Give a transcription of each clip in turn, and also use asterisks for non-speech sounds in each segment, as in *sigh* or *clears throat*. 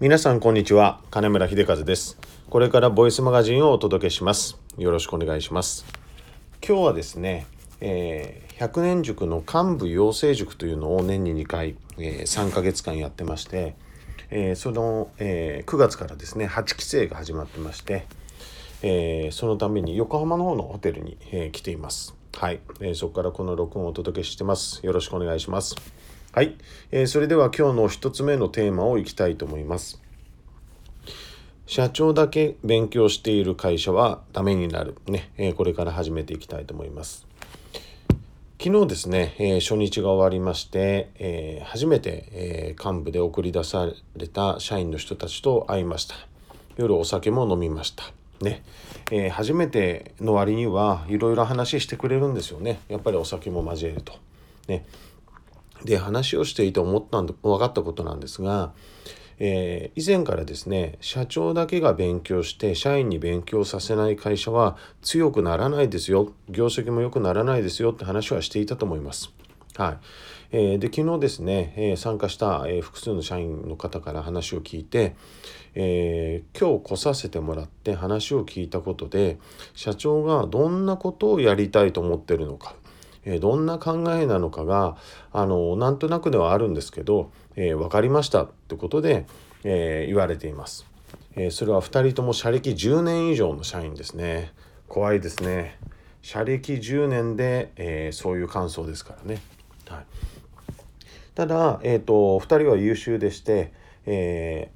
皆さんこんにちは。金村秀和です。これからボイスマガジンをお届けします。よろしくお願いします。今日はですね、えー、100年塾の幹部養成塾というのを年に2回、えー、3ヶ月間やってまして、えー、その、えー、9月からですね8期生が始まってまして、えー、そのために横浜の方のホテルに、え、来ています。はい、え、そこからこの録音をお届けしてます。よろしくお願いします。はい、えー、それでは今日の1つ目のテーマをいきたいと思います。社長だけ勉強している会社はダメになる。ね、えー、これから始めていきたいと思います。昨日ですね、えー、初日が終わりまして、えー、初めて、え、幹部で送り出された社員の人たちと会いました。夜お酒も飲みました。ね、えー、初めての割にはいろいろ話してくれるんですよね。やっぱりお酒も交えると。ね、で話をしていて思ったんで分かったことなんですが、えー、以前からですね社長だけが勉強して社員に勉強させない会社は強くならないですよ業績も良くならないですよって話はしていたと思います。はいえー、で昨日ですね、えー、参加した、えー、複数の社員の方から話を聞いて、えー、今日来させてもらって話を聞いたことで社長がどんなことをやりたいと思ってるのかえどんな考えなのかがあのなんとなくではあるんですけど、えー、分かりましたってことで、えー、言われています、えー、それは2人とも社歴10年以上の社員ですね。怖いですね。社歴10年で、えそういう感想ですからね、はい、ただ、えーと、2人は優秀でして、え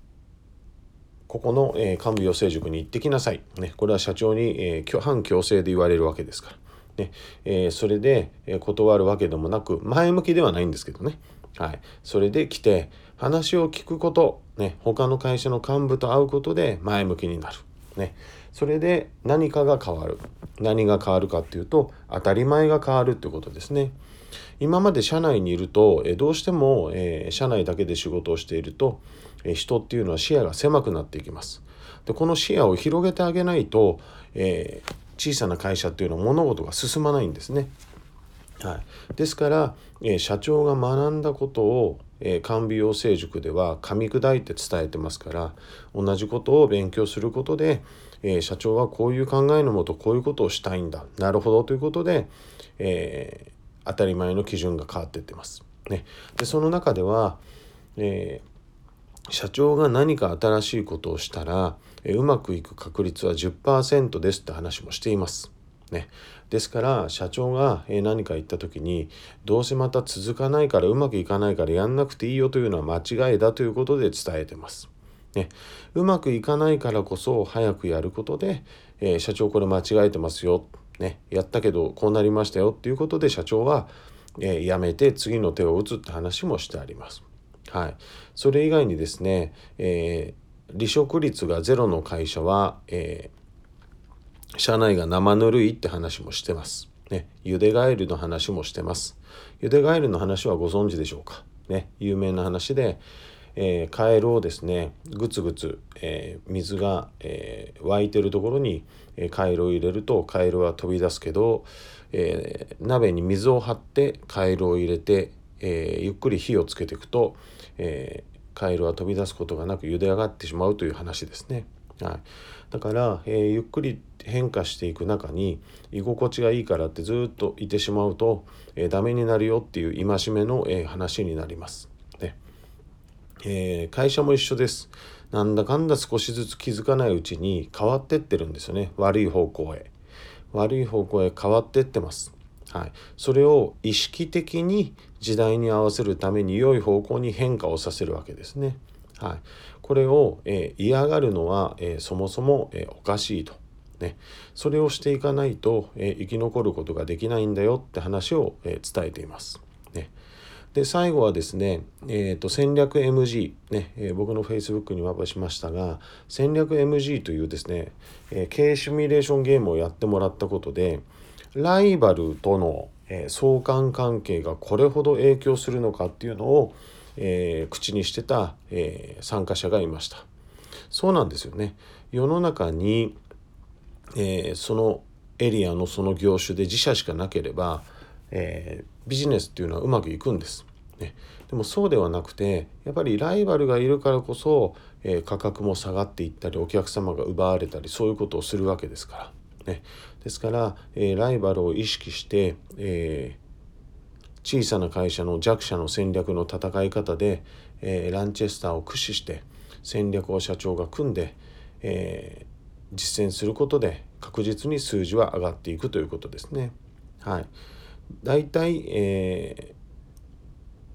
ここの、え幹部養成塾に行ってきなさい、ね、これは社長に、え反強制で言われるわけですから。ねえー、それで断るわけでもなく前向きではないんですけどね、はい、それで来て話を聞くこと、ね、他の会社の幹部と会うことで前向きになる、ね、それで何かが変わる。何が変わるかっていうと当たり前が変わるってことですね。今まで社内にいると、えどうしても、え、社内だけで仕事をしていると、え、人っていうのは視野が狭くなっていきます。でこの視野を広げてあげないと、えー、小さな会社っていうのは物事が進まないんですね。はい、ですから、えー、社長が学んだことを、えー、官美養成塾では噛み砕いて伝えてますから同じことを勉強することで、えー、社長はこういう考えのもとこういうことをしたいんだなるほどということで、え当たり前の基準が変わっていってます。ね、でその中では、え社長が何か新しいことをしたらうまくいく確率は10%ですって話もしています。ね、ですから社長が何か言った時にどうせまた続かないからうまくいかないからやんなくていいよというのは間違いだということで伝えてます。ね、うまくいかないからこそ早くやることで、えー、社長これ間違えてますよ、ね、やったけどこうなりましたよっていうことで社長は、えー、やめて次の手を打つって話もしてあります。はい、それ以外にですね、えー離職率がゼロの会社は、えー、社内が生ぬるいって話もしてます。ね、ゆでガエルの話もしてます。ゆでガエルの話はご存知でしょうか？ね、有名な話で、えー、カエルをですねぐつぐつ、えー、水が、えー、湧いてるところに、えカエルを入れるとカエルは飛び出すけど、え鍋に水を張ってカエルを入れて、えゆっくり火をつけていくと、えカエルは飛び出すことがなく茹で上がってしまうという話ですね。はい、だから、えー、ゆっくり変化していく中に居心地がいいからってずっといてしまうと、えー、ダメになるよっていう戒めの、えー、話になります。ねえー、会社も一緒です。なんだかんだ少しずつ気づかないうちに変わってってるんですよね悪い方向へ。悪い方向へ変わってってます。はい、それを意識的に時代に合わせるために良い方向に変化をさせるわけですね。はい、これを、えー、嫌がるのは、えー、そもそも、えー、おかしいと。ね、それをしていかないと、え生き残ることができないんだよって話を、え伝えています。ね、で最後はですね、えーと、戦略 MG、ねえ僕の Facebook にワーしましたが戦略 MG というですね、え経営シミュレーションゲームをやってもらったことで、ライバルとの、えー、相関関係がこれほど影響するのかっていうのを、えー、口にしてた、えー、参加者がいました。そうなんですよね。世の中に、えー、そのエリアのその業種で自社しかなければ、えー、ビジネスっていうのはうまくいくんです。ね、でもそうではなくてやっぱりライバルがいるからこそ、えー、価格も下がっていったりお客様が奪われたりそういうことをするわけですから。ね、ですから、えー、ライバルを意識して、えー、小さな会社の弱者の戦略の戦い方で、えランチェスターを駆使して戦略を社長が組んで、え実践することで確実に数字は上がっていくということですね。はい、だいたい、え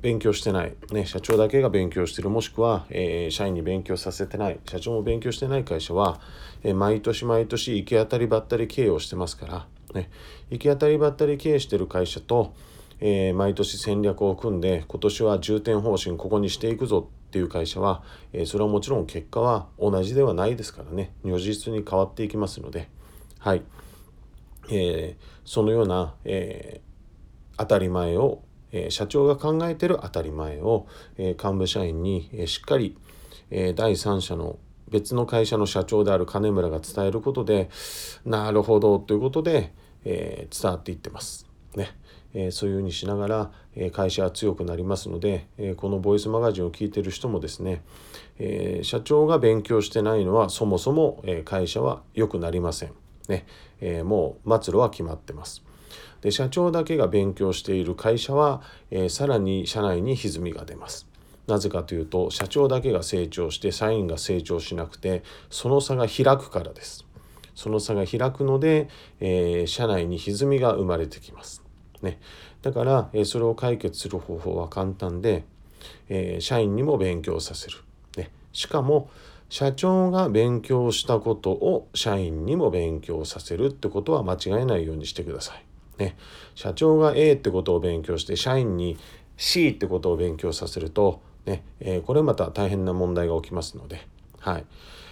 勉強してない、ね、社長だけが勉強してる。もしくは、えー、社員に勉強させてない。社長も勉強してない会社は、えー、毎年毎年行き当たりばったり経営をしてますから、ね、行き当たりばったり経営してる会社と、えー、毎年戦略を組んで今年は重点方針ここにしていくぞっていう会社は、えそれはもちろん結果は同じではないですからね。如実に変わっていきますので。はい、えそのような、え当たり前をえ社長が考えてる当たり前を、え幹部社員に、えしっかり、え第三者の別の会社の社長である金村が伝えることでなるほどということで、え伝わっていってます。ねえそういうふうにしながら、え会社は強くなりますので、えこのボイスマガジンを聞いてる人もですね、え社長が勉強してないのはそもそも、え会社は良くなりません。ねえもう末路は決まってます。で社長だけが勉強している会社は、えー、さらに社内に歪みが出ます。なぜかというと社長だけが成長して社員が成長しなくてその差が開くからです。その差が開くので、えー、社内に歪みが生まれてきます。ね、だから、えー、それを解決する方法は簡単で、えー、社員にも勉強させる。ね、しかも社長が勉強したことを社員にも勉強させるってことは間違えないようにしてください。ね、社長が A ってことを勉強して社員に C ってことを勉強させると、ねえー、これまた大変な問題が起きますので、はい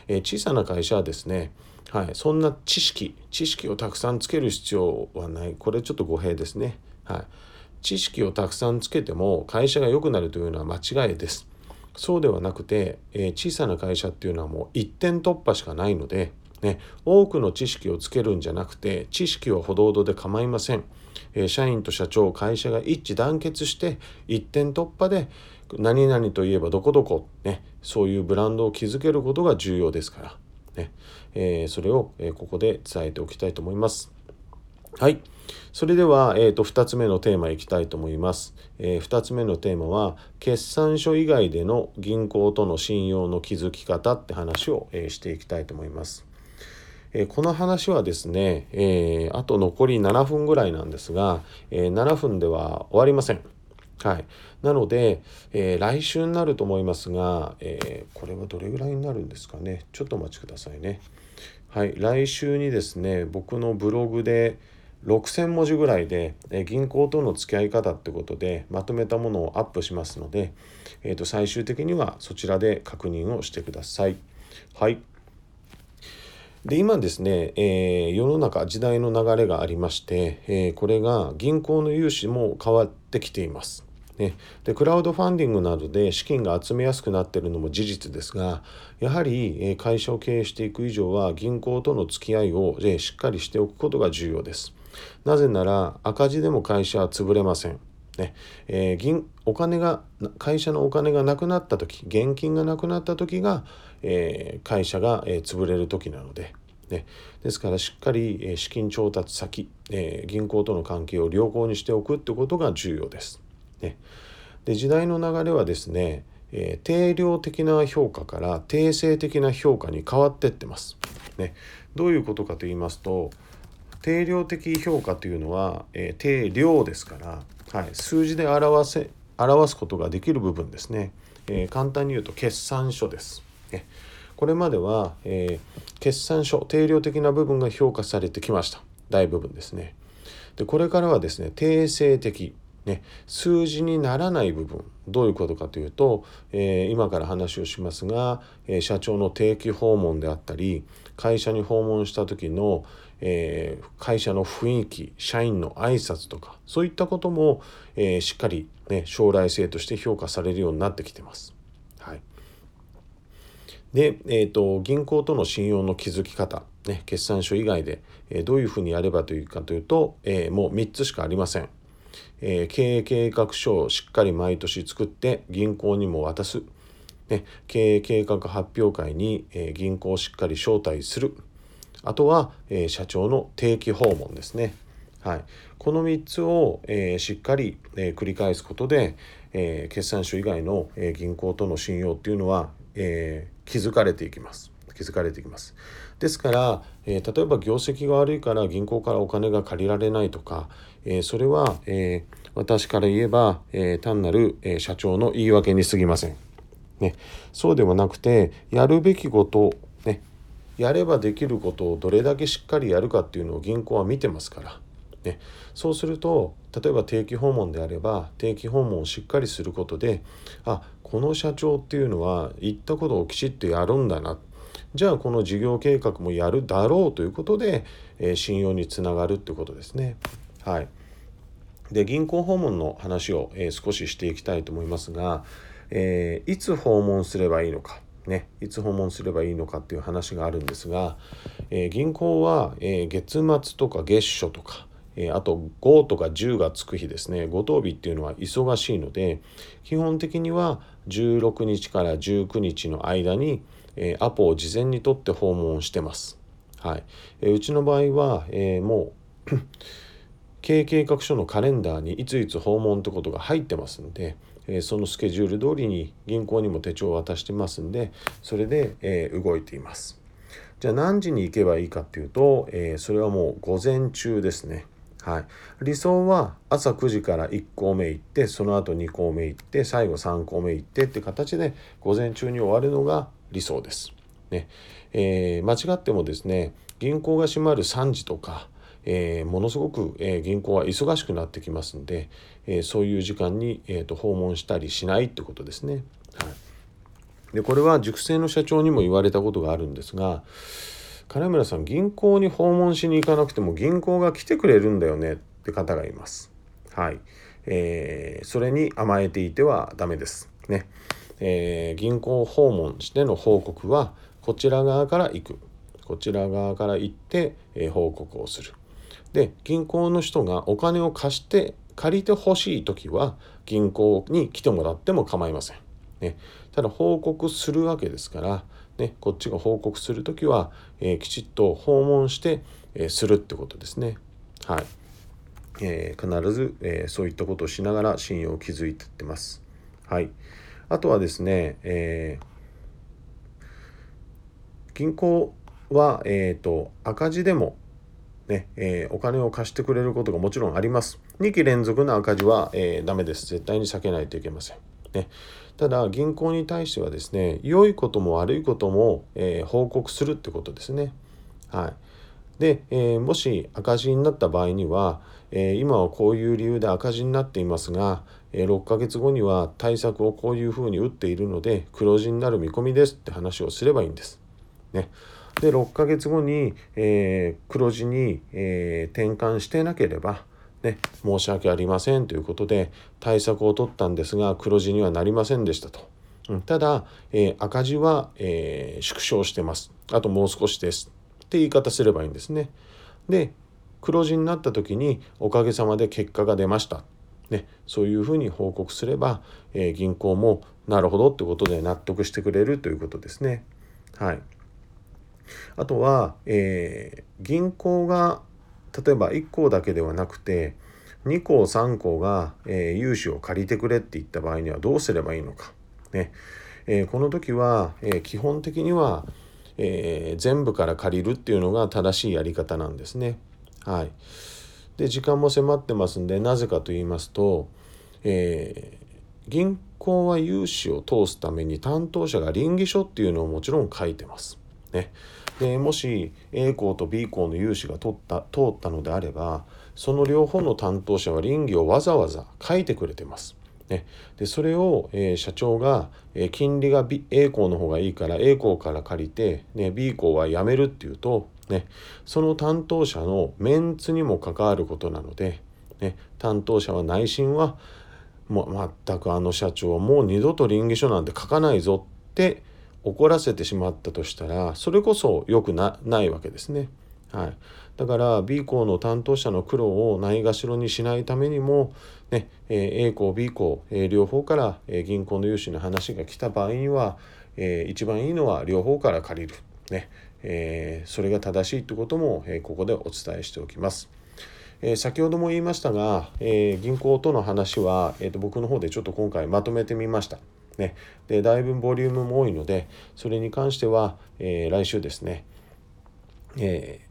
えー、小さな会社はですね、はい、そんな知識知識をたくさんつける必要はないこれちょっと語弊ですね。はい知識をたくさんつけても会社が良くなるというのは間違いです。そうではなくて、えー、小さな会社っていうのはもう一点突破しかないので、ね、多くの知識をつけるんじゃなくて知識はほどほどで構いません、えー、社員と社長会社が一致団結して一点突破で何々といえばどこどこ、ね、そういうブランドを築けることが重要ですから、ねえー、それを、えここで伝えておきたいと思います。はい。それでは、えーと、2つ目のテーマいきたいと思います、えー、2つ目のテーマは決算書以外での銀行との信用の築き方って話を、えー、していきたいと思います。えこの話はですね、え、あと残り7分ぐらいなんですが、え、7分では終わりません。はい、なので、えー、来週になると思いますが、えこれはどれぐらいになるんですかねちょっとお待ちくださいね。はい、来週にですね僕のブログで6,000文字ぐらいで、え銀行との付き合い方ってことでまとめたものをアップしますので、えー、と最終的にはそちらで確認をしてください。はいで今ですね、えー、世の中時代の流れがありまして、えー、これが銀行の融資も変わってきています。ね、でクラウドファンディングなどで資金が集めやすくなっているのも事実ですがやはりえ会社を経営していく以上は銀行との付き合いをえしっかりしておくことが重要です。なぜなら赤字でも会社は潰れません。ねえー、銀お金が会社のお金がなくなった時現金がなくなった時が、えー、会社が、えー、潰れる時なので。ね、ですからしっかり、え資金調達先、え銀行との関係を良好にしておくってことが重要です。ね、で時代の流れはですね、え定量的な評価から定性的な評価に変わってってます。ね、どういうことかと言いますと定量的評価というのは、え定量ですから、はい、数字で表せ表すことができる部分ですね。えー、簡単に言うと決算書です。ね、これまでは、えー、決算書定量的な部分が評価されてきました大部分ですね。でこれからはですね定性的、ね、数字にならない部分どういうことかというと、えー、今から話をしますが、え、社長の定期訪問であったり会社に訪問した時の、えー、会社の雰囲気社員の挨拶とかそういったことも、えしっかり、ね、将来性として評価されるようになってきてます。はい、で、えーと、銀行との信用の築き方、ね、決算書以外で、えー、どういうふうにやればというかというと、えー、もう3つしかありません。えー、経営計画書をしっかり毎年作って銀行にも渡す、ね、経営計画発表会に、え、銀行をしっかり招待するあとは、え、社長の定期訪問ですね。はい、この3つを、え、しっかり、え、繰り返すことで、え、決算書以外の、え銀行との信用っていうのは、え築かれていきます。築かれていきます。ですから、え例えば業績が悪いから銀行からお金が借りられないとか、えそれは、え私から言えば、え単なる、え社長の言い訳に過ぎません。ね、そうではなくてやるべきことねやればできることをどれだけしっかりやるかっていうのを銀行は見てますから、ね、そうすると例えば定期訪問であれば定期訪問をしっかりすることであこの社長っていうのは言ったことをきちっとやるんだなじゃあこの事業計画もやるだろうということで、えー、信用につながるってことですね。はい、で銀行訪問の話を、えー、少ししていきたいと思いますが、えー、いつ訪問すればいいのかね、いつ訪問すればいいのかっていう話があるんですが、えー、銀行は、えー、月末とか月初とか、え、あと5とか10がつく日ですね5等日っていうのは忙しいので基本的には16日から19日の間に、えアポを事前に取って訪問してます。はいえうちの場合は、えもう *clears throat* 経営計画書のカレンダーにいついつ訪問ってことが入ってますんで、そのスケジュール通りに銀行にも手帳を渡してますんでそれで、動いています。じゃあ何時に行けばいいかっていうと、それはもう午前中ですね。はい、理想は朝9時から1校目行ってその後2校目行って最後3校目行ってって形で午前中に終わるのが理想です。ねえー、間違ってもですね銀行が閉まる3時とかえー、ものすごく、えー、銀行は忙しくなってきますんで、えー、そういう時間に、えーと、訪問したりしないってことですね。はい、でこれは熟成の社長にも言われたことがあるんですが金村さん銀行に訪問しに行かなくても銀行が来てくれるんだよねって方がいます。はい、えー、それに甘えていてはダメです。ねえー、銀行訪問しての報告はこちら側から行くこちら側から行って、えー、報告をする。で銀行の人がお金を貸して借りてほしい時は銀行に来てもらっても構いません。ね、ただ報告するわけですから、ね、こっちが報告する時は、えー、きちっと訪問して、えー、するってことですね。はいえー、必ず、え、そういったことをしながら信用を築いていってます。はい、あとはですね、え、銀行は、えーと赤字でもねえ、お金を貸してくれることがもちろんあります。2期連続の赤字は、えー、ダメです。絶対に避けないといけません。ね、ただ銀行に対してはですね良いことも悪いことも、えー、報告するってことですね。はい、で、えー、もし赤字になった場合には、えー、今はこういう理由で赤字になっていますが、え6ヶ月後には対策をこういうふうに打っているので黒字になる見込みですって話をすればいいんです。ね、で6ヶ月後に、え、黒字に、え、転換してなければ、ね、申し訳ありませんということで対策を取ったんですが黒字にはなりませんでしたと。うん、ただ、えー、赤字は、え縮小してます。あともう少しですって言い方すればいいんですね。で黒字になった時におかげさまで結果が出ました。ね、そういうふうに報告すれば、え銀行もなるほどってことで納得してくれるということですね。はい。あとは、え、銀行が例えば1行だけではなくて2行3行が、えー、融資を借りてくれって言った場合にはどうすればいいのか。ねえー、この時は、えー、基本的には、えー、全部から借りるっていうのが正しいやり方なんですね。はい、で時間も迫ってますんでなぜかと言いますと、えー、銀行は融資を通すために担当者が稟議書っていうのをもちろん書いてます。ね、でもし A 校と B 校の融資が通った通ったのであればその両方の担当者は倫理をわざわざ書いてくれてます。ね、でそれを、えー、社長が、えー、金利が、B、A 校の方がいいから A 校から借りて、ね、B 校はやめるっていうと、ね、その担当者のメンツにも関わることなので、ね、担当者は内心はもう全くあの社長はもう二度と倫理書なんて書かないぞって怒らせてしまったとしたらそれこそ良くなないわけですね。はい、だから B 校の担当者の苦労をないがしろにしないためにも、ねえ、A 校 B 校、え、両方から、え、銀行の融資の話が来た場合には、えー、一番いいのは両方から借りる、ねえ、それが正しいということも、え、ここでお伝えしておきます。え、先ほども言いましたが、え、銀行との話は、えーと、僕の方でちょっと今回まとめてみました。ね、でだいぶボリュームも多いのでそれに関しては、えー、来週ですね、え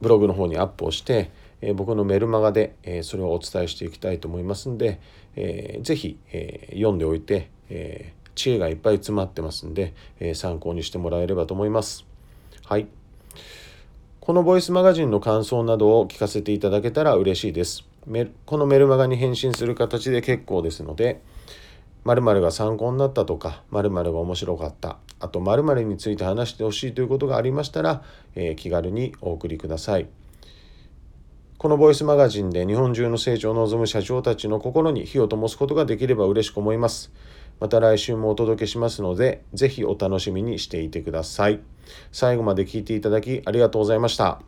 ブログの方にアップをして、え僕のメルマガで、えそれをお伝えしていきたいと思いますんで、えー、ぜひ、え読んでおいて、え知恵がいっぱい詰まってますんで、え参考にしてもらえればと思います。はい。このボイスマガジンの感想などを聞かせていただけたら嬉しいです。このメルマガに返信する形で結構ですので、〇〇が参考になったとか、〇〇が面白かった、あと〇〇について話してほしいということがありましたら、えー、気軽にお送りください。このボイスマガジンで日本中の成長を望む社長たちの心に火を灯すことができれば嬉しく思います。また来週もお届けしますので、ぜひお楽しみにしていてください。最後まで聞いていただきありがとうございました。